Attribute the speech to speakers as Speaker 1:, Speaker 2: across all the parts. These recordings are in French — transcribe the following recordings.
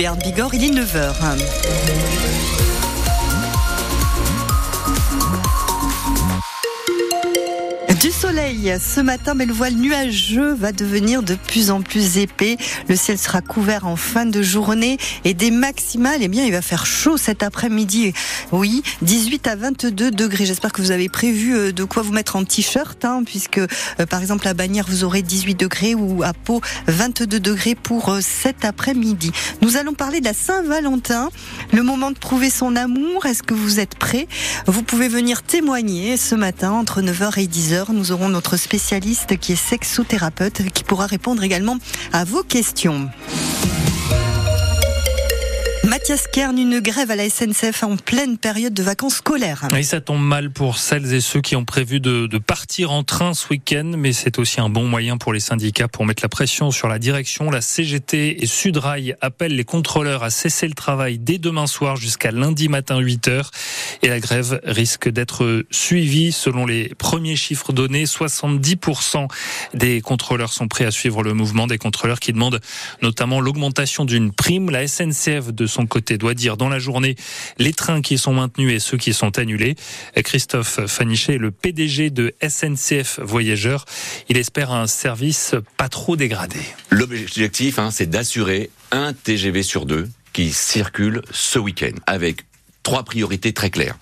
Speaker 1: Berne Bigorre, il est 9h. Du soleil ce matin, mais le voile nuageux va devenir de plus en plus épais. Le ciel sera couvert en fin de journée et des maximales, eh bien, il va faire chaud cet après-midi. Oui, 18 à 22 degrés. J'espère que vous avez prévu euh, de quoi vous mettre en t-shirt, hein, puisque, euh, par exemple, à Bagnères, vous aurez 18 degrés ou à Pau, 22 degrés pour euh, cet après-midi. Nous allons parler de la Saint-Valentin, le moment de prouver son amour. Est-ce que vous êtes prêts? Vous pouvez venir témoigner ce matin entre 9h et 10h nous aurons notre spécialiste qui est sexothérapeute qui pourra répondre également à vos questions. Mathias Kern, une grève à la SNCF en pleine période de vacances scolaires.
Speaker 2: Et ça tombe mal pour celles et ceux qui ont prévu de, de partir en train ce week-end, mais c'est aussi un bon moyen pour les syndicats pour mettre la pression sur la direction. La CGT et Sudrail appellent les contrôleurs à cesser le travail dès demain soir jusqu'à lundi matin 8h. Et la grève risque d'être suivie. Selon les premiers chiffres donnés, 70% des contrôleurs sont prêts à suivre le mouvement. Des contrôleurs qui demandent notamment l'augmentation d'une prime. La SNCF de son côté doit dire dans la journée les trains qui sont maintenus et ceux qui sont annulés. Christophe Fanichet, le PDG de SNCF Voyageurs, il espère un service pas trop dégradé.
Speaker 3: L'objectif, hein, c'est d'assurer un TGV sur deux qui circule ce week-end avec trois priorités très claires.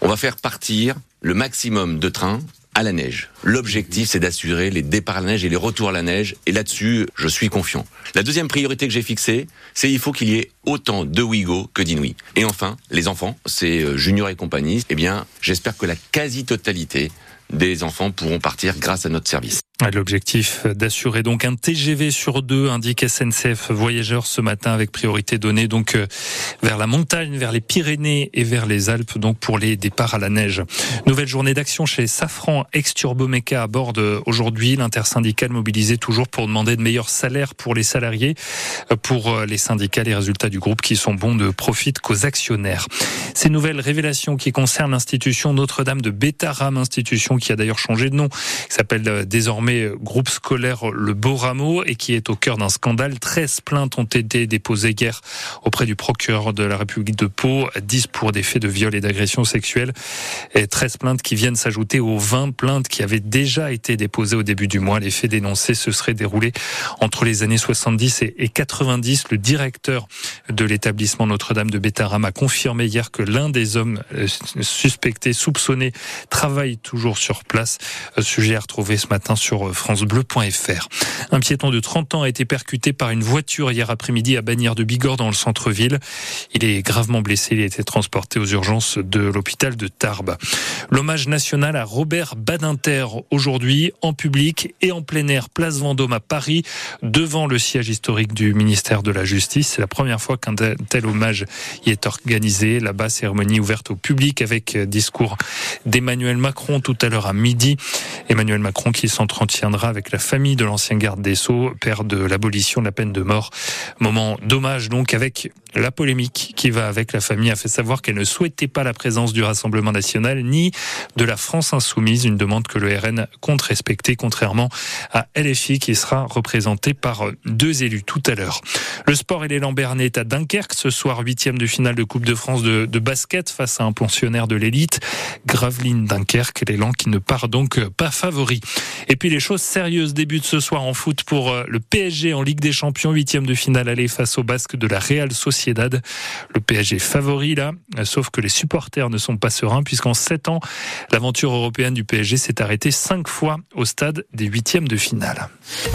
Speaker 3: On va faire partir le maximum de trains à la neige. L'objectif, c'est d'assurer les départs à la neige et les retours à la neige. Et là-dessus, je suis confiant. La deuxième priorité que j'ai fixée, c'est il faut qu'il y ait autant de Ouigo que d'Inouï. Et enfin, les enfants, c'est euh, Junior et compagnie. Eh bien, j'espère que la quasi-totalité des enfants pourront partir grâce à notre service.
Speaker 2: L'objectif d'assurer donc un TGV sur deux, indique SNCF Voyageurs ce matin avec priorité donnée donc euh, vers la montagne, vers les Pyrénées et vers les Alpes donc pour les départs à la neige. Nouvelle journée d'action chez Safran ex-Turbomeca à aujourd'hui. L'intersyndicale mobilisé toujours pour demander de meilleurs salaires pour les salariés. Pour euh, les syndicats, les résultats du groupe qui sont bons ne profitent qu'aux actionnaires. Ces nouvelles révélations qui concernent l'institution Notre-Dame de Bétaram, institution qui a d'ailleurs changé de nom, qui s'appelle euh, désormais groupe scolaire Le Beau Rameau et qui est au cœur d'un scandale. 13 plaintes ont été déposées hier auprès du procureur de la République de Pau, 10 pour des faits de viol et d'agression sexuelle et 13 plaintes qui viennent s'ajouter aux 20 plaintes qui avaient déjà été déposées au début du mois. Les faits dénoncés se seraient déroulés entre les années 70 et 90. Le directeur de l'établissement Notre-Dame de Bétaram a confirmé hier que l'un des hommes euh, suspectés, soupçonnés, travaille toujours sur place. Sujet à retrouver ce matin sur francebleu.fr. Un piéton de 30 ans a été percuté par une voiture hier après-midi à Bagnères de Bigorre dans le centre-ville. Il est gravement blessé. Il a été transporté aux urgences de l'hôpital de Tarbes. L'hommage national à Robert Badinter aujourd'hui en public et en plein air, place Vendôme à Paris, devant le siège historique du ministère de la Justice. C'est la première fois qu'un tel hommage y est organisé. Là-bas, cérémonie ouverte au public avec discours d'Emmanuel Macron tout à l'heure à midi. Emmanuel Macron qui s'entretiendra tiendra avec la famille de l'ancien garde des Sceaux, père de l'abolition de la peine de mort. Moment dommage donc avec la polémique qui va avec la famille a fait savoir qu'elle ne souhaitait pas la présence du Rassemblement national ni de la France insoumise, une demande que le RN compte respecter contrairement à LFI qui sera représenté par deux élus tout à l'heure. Le sport et l'élan Bernet est à Dunkerque ce soir, huitième de finale de Coupe de France de, de basket face à un pensionnaire de l'élite. Graveline Dunkerque, l'élan qui ne part donc pas favori. Et puis les choses sérieuses débutent ce soir en foot pour euh, le PSG en Ligue des Champions, huitième de finale aller face au Basque de la Real Sociedad. Le PSG favori là, sauf que les supporters ne sont pas sereins puisqu'en sept ans, l'aventure européenne du PSG s'est arrêtée cinq fois au stade des huitièmes de finale.